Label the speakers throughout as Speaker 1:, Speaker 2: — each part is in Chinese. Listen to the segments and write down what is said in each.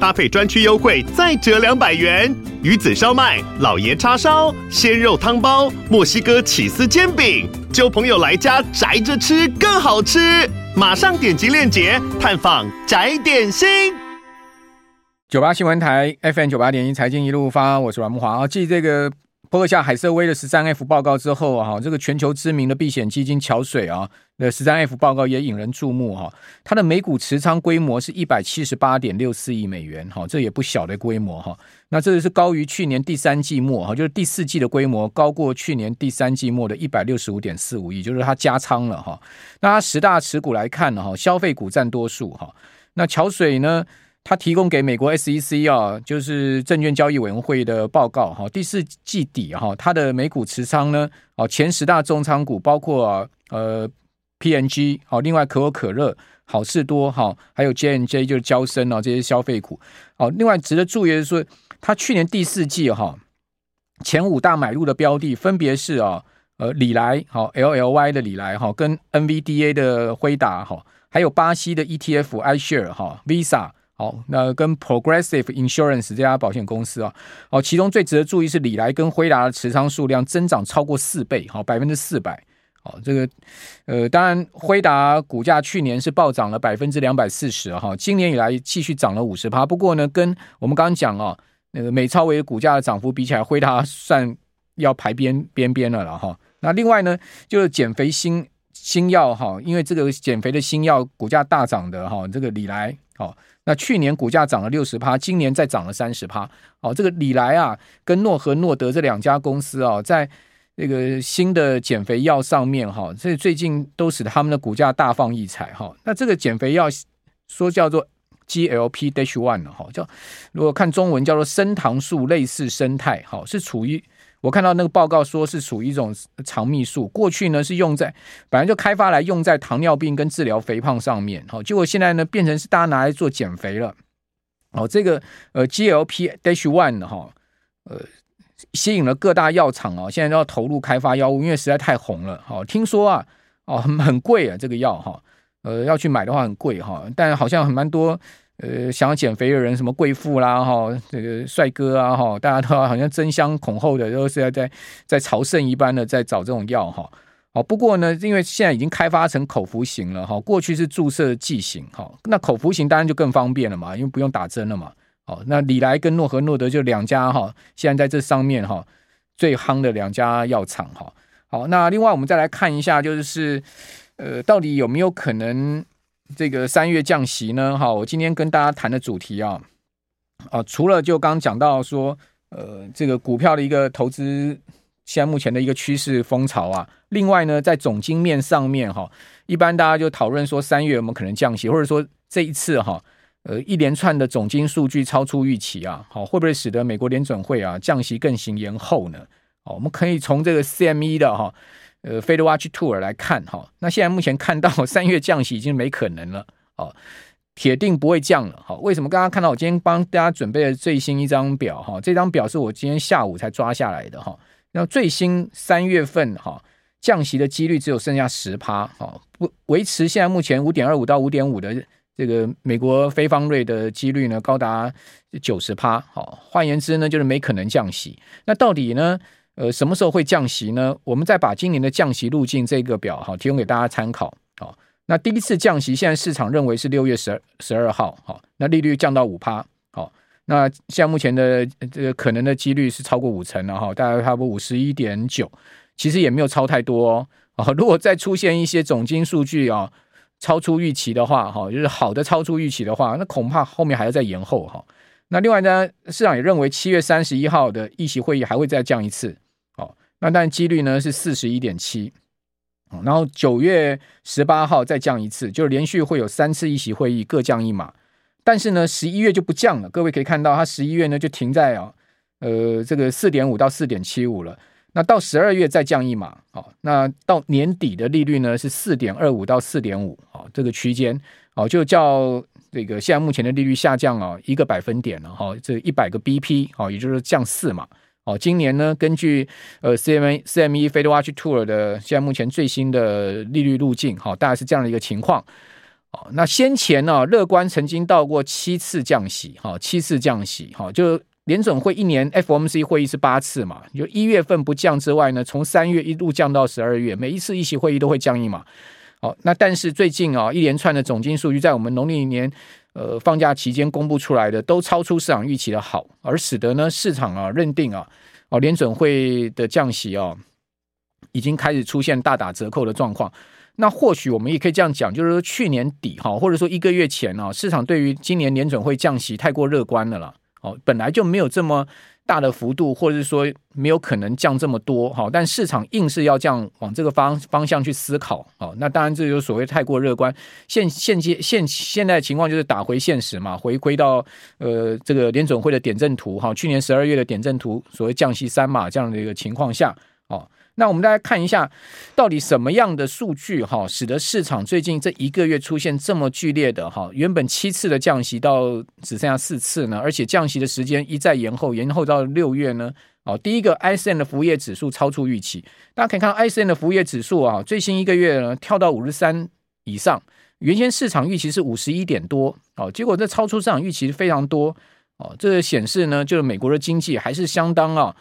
Speaker 1: 搭配专区优惠再折两百元。鱼子烧麦、老爷叉烧、鲜肉汤包、墨西哥起司煎饼，交朋友来家宅着吃更好吃。马上点击链接探访宅点心。
Speaker 2: 九八新闻台 FM 九八点一财经一路发，我是阮木华啊。继这个波克夏海瑟威的十三 F 报告之后啊，这个全球知名的避险基金桥水啊。那十三 F 报告也引人注目哈，它的每股持仓规模是一百七十八点六四亿美元哈，这也不小的规模哈。那这是高于去年第三季末哈，就是第四季的规模高过去年第三季末的一百六十五点四五亿，就是它加仓了哈。那它十大持股来看呢哈，消费股占多数哈。那桥水呢，它提供给美国 SEC 啊，就是证券交易委员会的报告哈，第四季底哈，它的每股持仓呢，哦前十大重仓股包括呃。P.N.G. 好，另外可口可乐、好事多哈，还有 J.N.J. 就是娇生啊，这些消费股。好，另外值得注意的是说，它去年第四季哈前五大买入的标的分别是啊呃里来好 LLY 的里来哈，跟 NVDA 的辉达哈，还有巴西的 ETF iShare 哈 Visa 好，那跟 Progressive Insurance 这家保险公司啊，好，其中最值得注意是礼来跟辉达的持仓数量增长超过四倍，好百分之四百。哦，这个，呃，当然，辉达股价去年是暴涨了百分之两百四十哈，今年以来继续涨了五十趴。不过呢，跟我们刚刚讲啊，那个美超维股价的涨幅比起来，辉达算要排边边边了了哈。那另外呢，就是减肥新新药哈，因为这个减肥的新药股价大涨的哈，这个礼来，好，那去年股价涨了六十趴，今年再涨了三十趴。好，这个礼来啊，跟诺和诺德这两家公司啊，在那个新的减肥药上面哈，所以最近都使得他们的股价大放异彩哈。那这个减肥药说叫做 GLP Dash One 哈，叫如果看中文叫做升糖素类似生态哈，是处于我看到那个报告说是属于一种肠泌素，过去呢是用在本来就开发来用在糖尿病跟治疗肥胖上面哈，结果现在呢变成是大家拿来做减肥了。哦，这个呃 GLP Dash One 哈，呃。吸引了各大药厂哦，现在都要投入开发药物，因为实在太红了。好，听说啊，哦，很很贵啊，这个药哈，呃，要去买的话很贵哈。但好像很蛮多呃想要减肥的人，什么贵妇啦哈，这个帅哥啊哈，大家都好像争相恐后的都是要在在朝圣一般的在找这种药哈。好，不过呢，因为现在已经开发成口服型了哈，过去是注射剂型哈，那口服型当然就更方便了嘛，因为不用打针了嘛。好，那礼来跟诺和诺德就两家哈，现在在这上面哈最夯的两家药厂哈。好，那另外我们再来看一下，就是呃，到底有没有可能这个三月降息呢？哈，我今天跟大家谈的主题啊，啊，除了就刚刚讲到说，呃，这个股票的一个投资，现在目前的一个趋势风潮啊，另外呢，在总经面上面哈，一般大家就讨论说三月有没有可能降息，或者说这一次哈。呃，一连串的总经数据超出预期啊，好，会不会使得美国联准会啊降息更行延后呢？好，我们可以从这个 CME 的哈，呃，Fed Watch Tour 来看哈。那现在目前看到三月降息已经没可能了，哦，铁定不会降了。好，为什么？刚刚看到我今天帮大家准备的最新一张表哈，这张表是我今天下午才抓下来的哈。那最新三月份哈降息的几率只有剩下十趴，好，不维持现在目前五点二五到五点五的。这个美国非方瑞的几率呢，高达九十趴，好，换言之呢，就是没可能降息。那到底呢，呃，什么时候会降息呢？我们再把今年的降息路径这个表哈提供给大家参考。好，那第一次降息，现在市场认为是六月十二十二号，好，那利率降到五趴，好，那现在目前的这个可能的几率是超过五成了哈，大概差不多五十一点九，其实也没有超太多哦。啊，如果再出现一些总金数据啊。超出预期的话，哈，就是好的超出预期的话，那恐怕后面还要再延后哈。那另外呢，市场也认为七月三十一号的议息会议还会再降一次，那但几率呢是四十一点七，然后九月十八号再降一次，就连续会有三次议息会议各降一码，但是呢，十一月就不降了。各位可以看到，它十一月呢就停在啊，呃，这个四点五到四点七五了。那到十二月再降一码，好，那到年底的利率呢是四点二五到四点五，好，这个区间，哦，就叫这个现在目前的利率下降啊一个百分点了，哈，这一百个 BP，好，也就是降四码，哦，今年呢根据呃 CME CME Fed Watch Tour 的现在目前最新的利率路径，好，大概是这样的一个情况，好，那先前呢乐观曾经到过七次降息，哈，七次降息，哈，就。联准会一年 FOMC 会议是八次嘛，就一月份不降之外呢，从三月一路降到十二月，每一次议息会议都会降一码。好，那但是最近啊，一连串的总金数据在我们农历年呃放假期间公布出来的，都超出市场预期的好，而使得呢市场啊认定啊，哦联准会的降息啊，已经开始出现大打折扣的状况。那或许我们也可以这样讲，就是说去年底哈，或者说一个月前啊，市场对于今年联准会降息太过乐观了啦。哦，本来就没有这么大的幅度，或者是说没有可能降这么多，好，但市场硬是要这样，往这个方方向去思考，好，那当然这就所谓太过乐观。现现阶现现在情况就是打回现实嘛，回归到呃这个联准会的点阵图，哈，去年十二月的点阵图，所谓降息三嘛这样的一个情况下，哦。那我们大家看一下，到底什么样的数据哈，使得市场最近这一个月出现这么剧烈的哈，原本七次的降息到只剩下四次呢？而且降息的时间一再延后，延后到六月呢？哦，第一个，ISM 的服务业指数超出预期，大家可以看到 ISM 的服务业指数啊，最新一个月呢跳到五十三以上，原先市场预期是五十一点多，哦，结果这超出市场预期非常多，哦，这显示呢，就是美国的经济还是相当啊。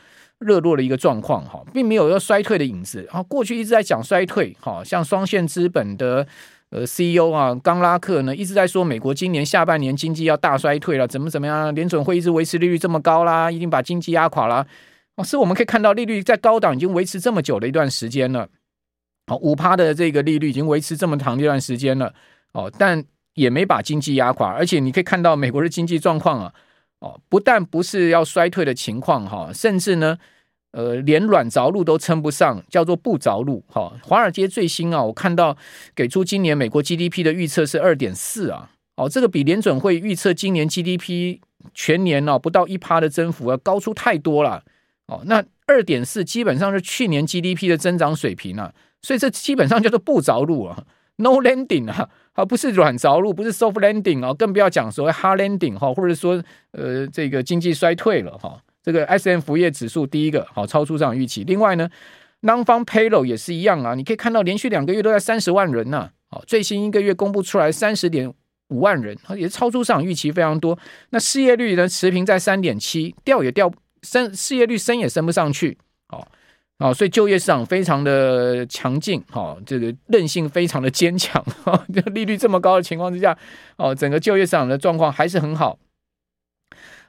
Speaker 2: 热络的一个状况哈，并没有要衰退的影子。然后过去一直在讲衰退，哈，像双线资本的呃 CEO 啊，冈拉克呢一直在说美国今年下半年经济要大衰退了，怎么怎么样？联准会一直维持利率这么高啦，已经把经济压垮了。哦，是我们可以看到利率在高档已经维持这么久的一段时间了。好，五趴的这个利率已经维持这么长一段时间了。哦，但也没把经济压垮，而且你可以看到美国的经济状况啊。哦，不但不是要衰退的情况哈，甚至呢，呃，连软着陆都称不上，叫做不着陆哈。华尔街最新啊，我看到给出今年美国 GDP 的预测是二点四啊，哦，这个比联准会预测今年 GDP 全年哦不到一趴的增幅要高出太多了哦。那二点四基本上是去年 GDP 的增长水平啊，所以这基本上叫做不着陆啊，no landing 啊。而不是软着陆，不是 soft landing 啊，更不要讲所谓 hard landing 哈，或者说呃这个经济衰退了哈。这个 S M 服务业指数第一个好超出市场预期。另外呢，non-farm payroll 也是一样啊，你可以看到连续两个月都在三十万人呐，好，最新一个月公布出来三十点五万人，也超出市场预期非常多。那失业率呢持平在三点七，掉也掉升，失业率升也升不上去，好。哦，所以就业市场非常的强劲，哈、哦，这个韧性非常的坚强，哈、哦，利率这么高的情况之下，哦，整个就业市场的状况还是很好，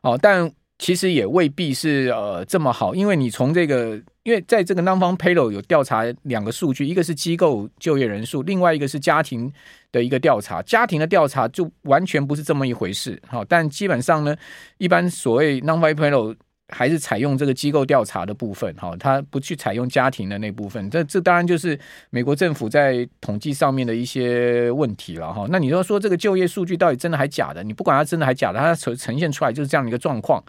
Speaker 2: 哦，但其实也未必是呃这么好，因为你从这个，因为在这个 non-farm payroll 有调查两个数据，一个是机构就业人数，另外一个是家庭的一个调查，家庭的调查就完全不是这么一回事，好、但基本上呢，一般所谓 non-farm payroll 还是采用这个机构调查的部分，哈，他不去采用家庭的那部分，这这当然就是美国政府在统计上面的一些问题了，哈。那你说说这个就业数据到底真的还假的？你不管它真的还假的，它呈呈现出来就是这样的一个状况。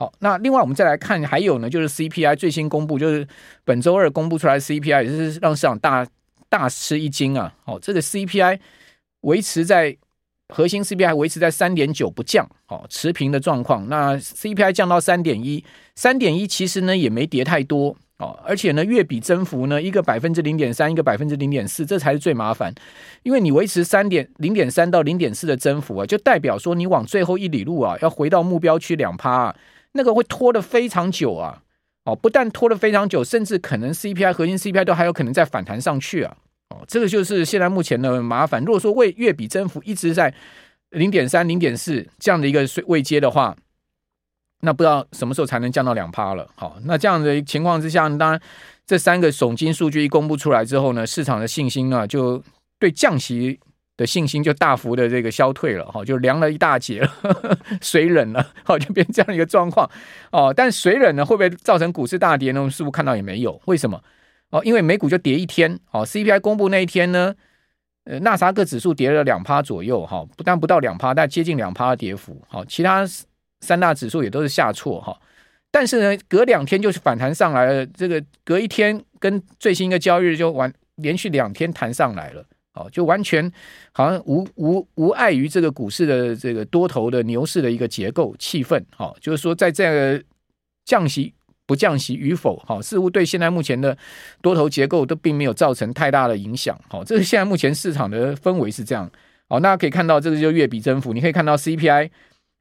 Speaker 2: 好，那另外我们再来看，还有呢，就是 CPI 最新公布，就是本周二公布出来的 CPI 也是让市场大大吃一惊啊。哦，这个 CPI 维持在。核心 CPI 还维持在三点九不降，哦，持平的状况。那 CPI 降到三点一，三点一其实呢也没跌太多哦，而且呢月比增幅呢一个百分之零点三，一个百分之零点四，这才是最麻烦。因为你维持三点零点三到零点四的增幅啊，就代表说你往最后一里路啊，要回到目标区两趴啊，那个会拖得非常久啊，哦，不但拖得非常久，甚至可能 CPI 核心 CPI 都还有可能再反弹上去啊。哦，这个就是现在目前的麻烦。如果说为月比增幅一直在零点三、零点四这样的一个位阶的话，那不知道什么时候才能降到两趴了。好，那这样的情况之下，当然这三个总经数据一公布出来之后呢，市场的信心呢，就对降息的信心就大幅的这个消退了。哈，就凉了一大截了，水冷了，好，就变这样一个状况。哦，但水冷呢，会不会造成股市大跌呢？我们似乎看到也没有。为什么？哦，因为美股就跌一天，哦，CPI 公布那一天呢，呃，纳萨克指数跌了两趴左右，哈，不但不到两趴，但接近两趴的跌幅，好，其他三大指数也都是下挫，哈，但是呢，隔两天就是反弹上来了，这个隔一天跟最新一个交易日就完连续两天弹上来了，哦，就完全好像无无无碍于这个股市的这个多头的牛市的一个结构气氛，哦，就是说在这个降息不降息与否，哦，似乎对现在目前的多头结构都并没有造成太大的影响，哦，这是现在目前市场的氛围是这样，哦，大家可以看到这个就月比增幅，你可以看到 CPI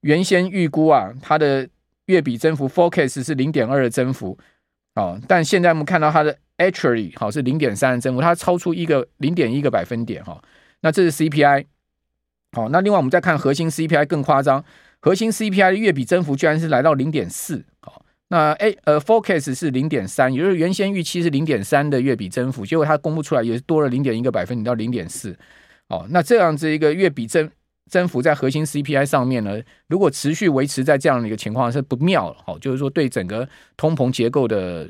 Speaker 2: 原先预估啊，它的。月比增幅 forecast 是零点二的增幅，哦，但现在我们看到它的 actually 好是零点三的增幅，它超出一个零点一个百分点哈。那这是 CPI，好，那另外我们再看核心 CPI 更夸张，核心 CPI 的月比增幅居然是来到零点四，好，那 A 呃 forecast 是零点三，也就是原先预期是零点三的月比增幅，结果它公布出来也是多了零点一个百分点到零点四，哦，那这样子一个月比增。增幅在核心 CPI 上面呢，如果持续维持在这样的一个情况是不妙了，好，就是说对整个通膨结构的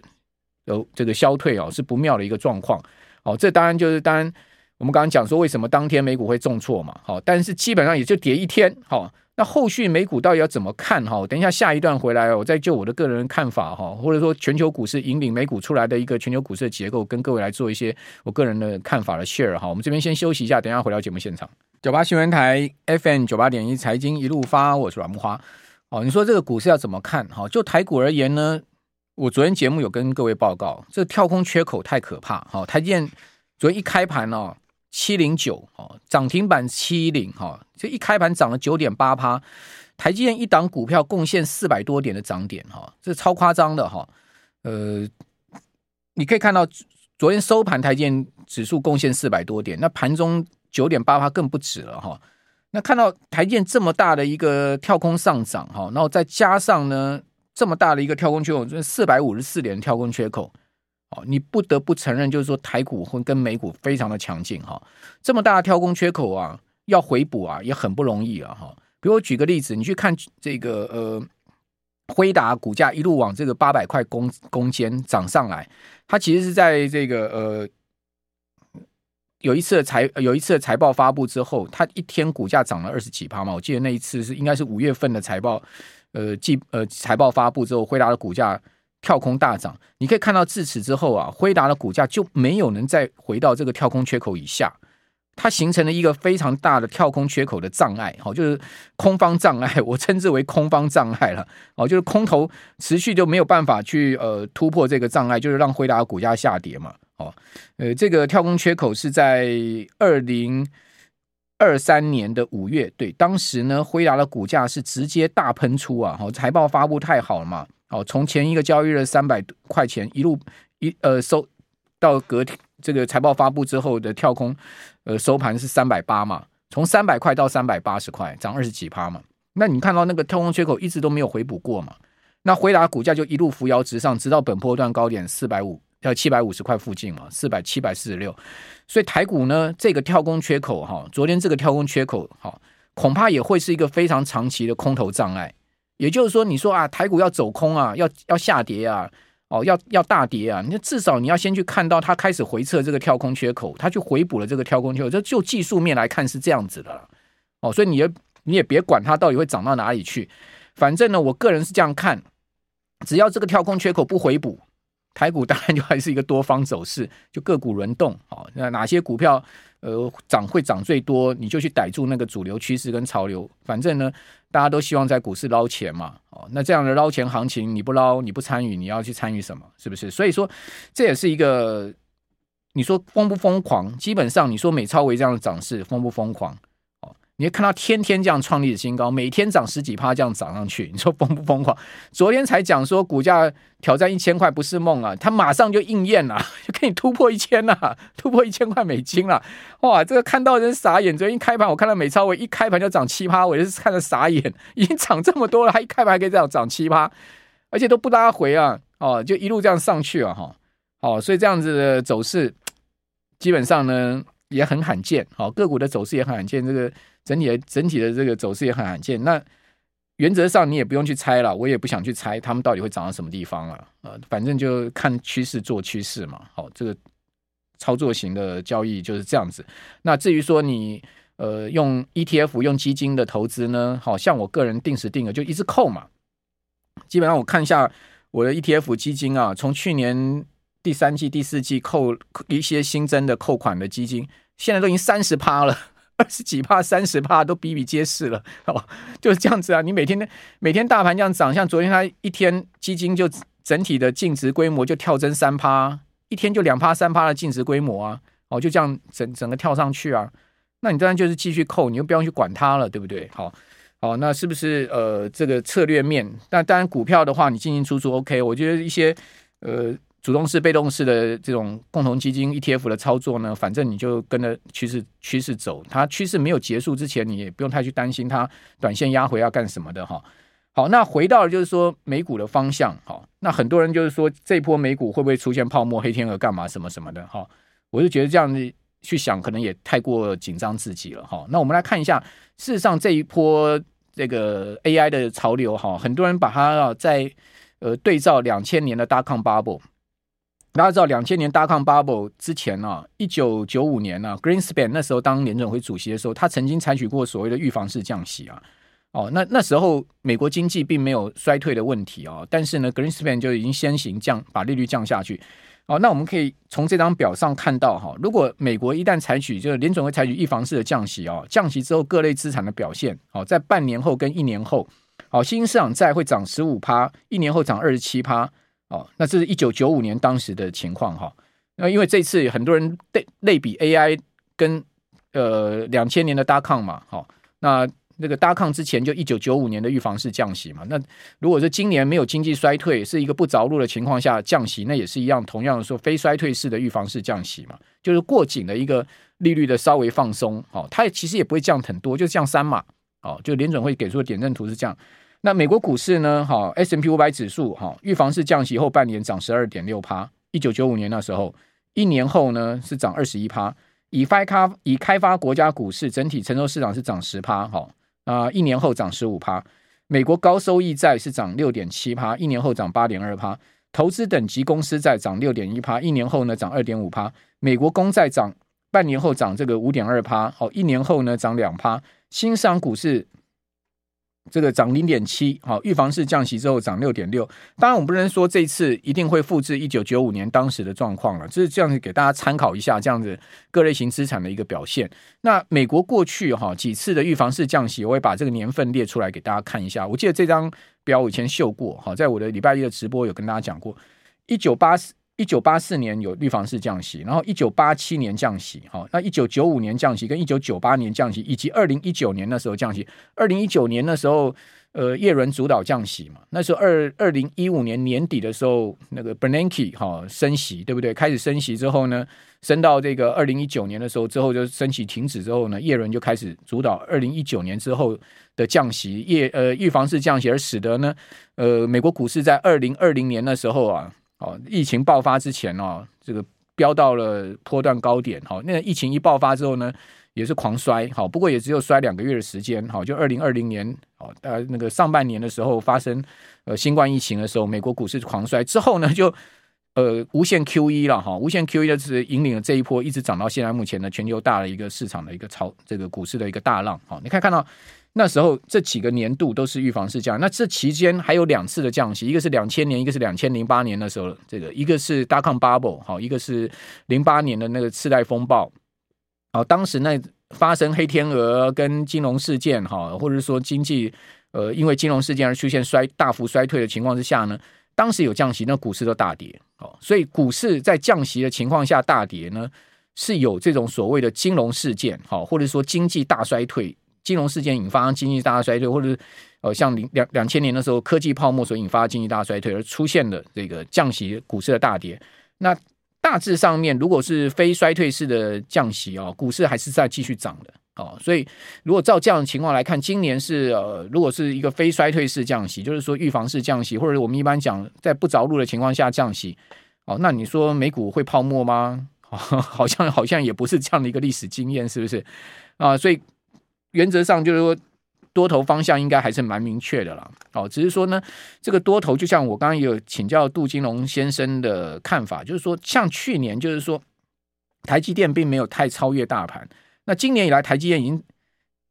Speaker 2: 有这个消退哦是不妙的一个状况，好，这当然就是当然我们刚刚讲说为什么当天美股会重挫嘛，好，但是基本上也就跌一天，好，那后续美股到底要怎么看哈？等一下下一段回来，我再就我的个人看法哈，或者说全球股市引领美股出来的一个全球股市的结构，跟各位来做一些我个人的看法的 share 哈。我们这边先休息一下，等一下回到节目现场。九八新闻台 FM 九八点一财经一路发，我是阮木花。哦，你说这个股市要怎么看？哈，就台股而言呢，我昨天节目有跟各位报告，这跳空缺口太可怕。好，台建昨天一开盘哦，七零九哦，涨停板七零哈，这一开盘涨了九点八趴，台积电一档股票贡献四百多点的涨点哈，这超夸张的哈。呃，你可以看到昨天收盘台积电指数贡献四百多点，那盘中。九点八趴更不止了哈，那看到台积电这么大的一个跳空上涨哈，然后再加上呢这么大的一个跳空缺口，就是四百五十四点的跳空缺口，哦，你不得不承认就是说台股会跟美股非常的强劲哈，这么大的跳空缺口啊，要回补啊也很不容易啊哈。比如我举个例子，你去看这个呃辉达股价一路往这个八百块攻攻坚涨上来，它其实是在这个呃。有一次的财有一次的财报发布之后，它一天股价涨了二十几趴嘛。我记得那一次是应该是五月份的财报，呃，季呃财报发布之后，辉达的股价跳空大涨。你可以看到自此之后啊，辉达的股价就没有能再回到这个跳空缺口以下，它形成了一个非常大的跳空缺口的障碍，好，就是空方障碍，我称之为空方障碍了，哦，就是空头持续就没有办法去呃突破这个障碍，就是让辉达的股价下跌嘛。哦，呃，这个跳空缺口是在二零二三年的五月，对，当时呢，辉达的股价是直接大喷出啊，好，财报发布太好了嘛，好，从前一个交易日三百块钱一路一呃收到隔天这个财报发布之后的跳空，呃，收盘是三百八嘛，从三百块到三百八十块，涨二十几趴嘛，那你看到那个跳空缺口一直都没有回补过嘛，那辉达股价就一路扶摇直上，直到本波段高点四百五。要七百五十块附近嘛，四百七百四十六，所以台股呢，这个跳空缺口哈，昨天这个跳空缺口哈，恐怕也会是一个非常长期的空头障碍。也就是说，你说啊，台股要走空啊，要要下跌啊，哦，要要大跌啊，那至少你要先去看到它开始回撤这个跳空缺口，它去回补了这个跳空缺口，就就技术面来看是这样子的哦，所以你也你也别管它到底会涨到哪里去，反正呢，我个人是这样看，只要这个跳空缺口不回补。台股当然就还是一个多方走势，就个股轮动，哦，那哪些股票呃涨会涨最多，你就去逮住那个主流趋势跟潮流。反正呢，大家都希望在股市捞钱嘛，哦，那这样的捞钱行情你不捞你不参与，你要去参与什么？是不是？所以说这也是一个，你说疯不疯狂？基本上你说美超微这样的涨势疯不疯狂？你看到天天这样创立的新高，每天涨十几趴这样涨上去，你说疯不疯狂？昨天才讲说股价挑战一千块不是梦啊，它马上就应验了，就可以突破一千了，突破一千块美金了。哇，这个看到人傻眼。昨天一开盘我看到美超微一开盘就涨七趴，我就是看着傻眼，已经涨这么多了，还一开盘还可以这样涨七趴，而且都不拉回啊，哦，就一路这样上去啊，哈，哦，所以这样子的走势基本上呢也很罕见，好，个股的走势也很罕见，这个。整体的整体的这个走势也很罕见。那原则上你也不用去猜了，我也不想去猜他们到底会涨到什么地方了。呃，反正就看趋势做趋势嘛。好，这个操作型的交易就是这样子。那至于说你呃用 ETF 用基金的投资呢，好像我个人定时定额就一直扣嘛。基本上我看一下我的 ETF 基金啊，从去年第三季、第四季扣一些新增的扣款的基金，现在都已经三十趴了，二十几趴、三十趴都比比皆是了，哦，就是这样子啊。你每天每天大盘这样涨，像昨天它一天基金就整体的净值规模就跳增三趴，一天就两趴、三趴的净值规模啊，哦，就这样整整个跳上去啊。那你当然就是继续扣，你又不用去管它了，对不对？好。好，那是不是呃这个策略面？那当然股票的话，你进进出出 OK。我觉得一些呃主动式、被动式的这种共同基金 ETF 的操作呢，反正你就跟着趋势趋势走。它趋势没有结束之前，你也不用太去担心它短线压回要干什么的哈。好，那回到就是说美股的方向，好，那很多人就是说这波美股会不会出现泡沫、黑天鹅干嘛什么什么的哈？我就觉得这样子去想，可能也太过紧张自己了哈。那我们来看一下。事实上，这一波这个 AI 的潮流哈，很多人把它啊在呃对照两千年的 Dotcom Bubble。大家知道，两千年 Dotcom Bubble 之前呢，一九九五年呢，Greenspan 那时候当联准会主席的时候，他曾经采取过所谓的预防式降息啊。哦，那那时候美国经济并没有衰退的问题啊，但是呢，Greenspan 就已经先行降把利率降下去。哦，那我们可以从这张表上看到哈，如果美国一旦采取，就是联准会采取预防式的降息啊，降息之后各类资产的表现，哦，在半年后跟一年后，哦，新兴市场债会涨十五趴，一年后涨二十七趴，哦，那这是一九九五年当时的情况哈。那因为这次很多人类类比 AI 跟呃两千年的 Dotcom 嘛，好，那。那个大抗之前就一九九五年的预防式降息嘛，那如果是今年没有经济衰退，是一个不着陆的情况下降息，那也是一样，同样的说非衰退式的预防式降息嘛，就是过紧的一个利率的稍微放松，哦，它其实也不会降很多，就降三码，哦，就联准会给出的点阵图是这样。那美国股市呢，哈，S&P 五百指数，哈，预防式降息后半年涨十二点六趴，一九九五年那时候，一年后呢是涨二十一趴，以开以开发国家股市整体成熟市场是涨十趴，哈。啊，一年后涨十五趴，美国高收益债是涨六点七趴，一年后涨八点二趴，投资等级公司债涨六点一趴，一年后呢涨二点五趴，美国公债涨半年后涨这个五点二趴，好，一年后呢涨两趴，新上股市。这个涨零点七，好，预防式降息之后涨六点六。当然，我们不能说这次一定会复制一九九五年当时的状况了，就是这样子给大家参考一下，这样子各类型资产的一个表现。那美国过去哈几次的预防式降息，我会把这个年份列出来给大家看一下。我记得这张表我以前秀过，哈，在我的礼拜一的直播有跟大家讲过，一九八四。一九八四年有预防式降息，然后一九八七年降息，好，那一九九五年降息跟一九九八年降息，以及二零一九年那时候降息。二零一九年那时候，呃，叶伦主导降息嘛，那时候二二零一五年年底的时候，那个 Bernanke 哈升息，对不对？开始升息之后呢，升到这个二零一九年的时候之后就升息停止之后呢，叶伦就开始主导二零一九年之后的降息，叶呃预防式降息，而使得呢，呃，美国股市在二零二零年的时候啊。哦，疫情爆发之前哦，这个飙到了波段高点。好，那疫情一爆发之后呢，也是狂摔。好，不过也只有摔两个月的时间。好，就二零二零年，哦，呃，那个上半年的时候发生呃新冠疫情的时候，美国股市狂摔之后呢，就呃无限 QE 了哈，无限 QE 的是引领了这一波一直涨到现在目前的全球大的一个市场的一个超这个股市的一个大浪。好，你可以看到。那时候这几个年度都是预防式降，那这期间还有两次的降息，一个是两千年，一个是两千零八年的时候，这个一个是 d o c o bubble，好，一个是零八年的那个次贷风暴，好，当时那发生黑天鹅跟金融事件哈，或者说经济呃因为金融事件而出现衰大幅衰退的情况之下呢，当时有降息，那股市都大跌，哦，所以股市在降息的情况下大跌呢，是有这种所谓的金融事件好，或者说经济大衰退。金融事件引发经济大衰退，或者是呃像零两两千年的时候科技泡沫所引发经济大衰退而出现的这个降息股市的大跌。那大致上面，如果是非衰退式的降息哦，股市还是在继续涨的哦。所以如果照这样的情况来看，今年是呃，如果是一个非衰退式降息，就是说预防式降息，或者我们一般讲在不着陆的情况下降息哦，那你说美股会泡沫吗？好像好像也不是这样的一个历史经验，是不是啊？所以。原则上就是说，多头方向应该还是蛮明确的啦。哦，只是说呢，这个多头就像我刚刚有请教杜金龙先生的看法，就是说，像去年就是说，台积电并没有太超越大盘。那今年以来，台积电已经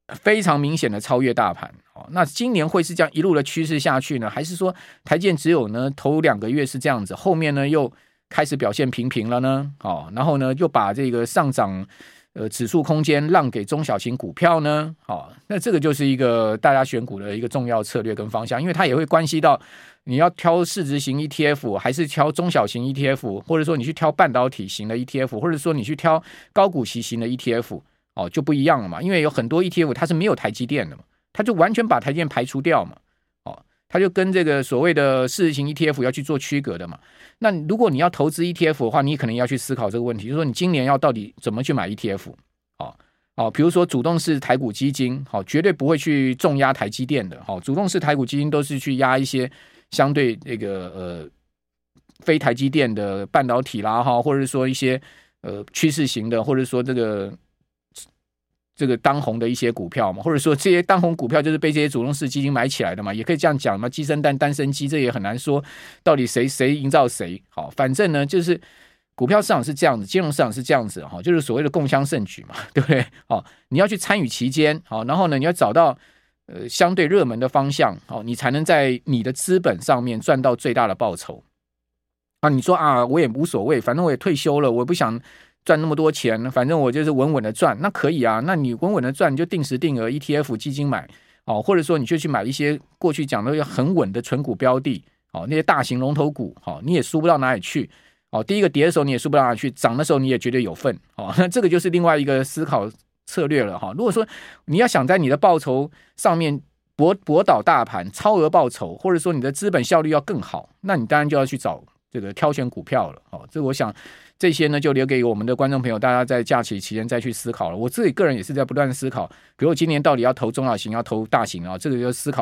Speaker 2: 非常明显的超越大盘。哦，那今年会是这样一路的趋势下去呢，还是说台积电只有呢头两个月是这样子，后面呢又开始表现平平了呢？哦，然后呢又把这个上涨。呃，指数空间让给中小型股票呢？好，那这个就是一个大家选股的一个重要策略跟方向，因为它也会关系到你要挑市值型 ETF，还是挑中小型 ETF，或者说你去挑半导体型的 ETF，或者说你去挑高股息型的 ETF，哦，就不一样了嘛。因为有很多 ETF 它是没有台积电的嘛，它就完全把台积电排除掉嘛。它就跟这个所谓的市值型 ETF 要去做区隔的嘛。那如果你要投资 ETF 的话，你可能要去思考这个问题，就是说你今年要到底怎么去买 ETF？哦哦，比如说主动式台股基金，好，绝对不会去重压台积电的。好，主动式台股基金都是去压一些相对那个呃非台积电的半导体啦哈，或者说一些呃趋势型的，或者说这个。这个当红的一些股票嘛，或者说这些当红股票就是被这些主动式基金买起来的嘛，也可以这样讲嘛。鸡生蛋，蛋生鸡，这也很难说到底谁谁营造谁。好，反正呢，就是股票市场是这样子，金融市场是这样子哈，就是所谓的共襄盛举嘛，对不对？好，你要去参与其间，好，然后呢，你要找到呃相对热门的方向，好，你才能在你的资本上面赚到最大的报酬。啊，你说啊，我也无所谓，反正我也退休了，我不想。赚那么多钱，反正我就是稳稳的赚，那可以啊。那你稳稳的赚，你就定时定额 ETF 基金买哦，或者说你就去买一些过去讲的很稳的存股标的哦，那些大型龙头股哦，你也输不到哪里去哦。第一个跌的时候你也输不到哪里去，涨的时候你也绝对有份哦。那这个就是另外一个思考策略了哈。如果说你要想在你的报酬上面博博倒大盘，超额报酬，或者说你的资本效率要更好，那你当然就要去找这个挑选股票了哦。这我想。这些呢，就留给我们的观众朋友，大家在假期期间再去思考了。我自己个人也是在不断思考，比如今年到底要投中小型，要投大型啊，这个就思考。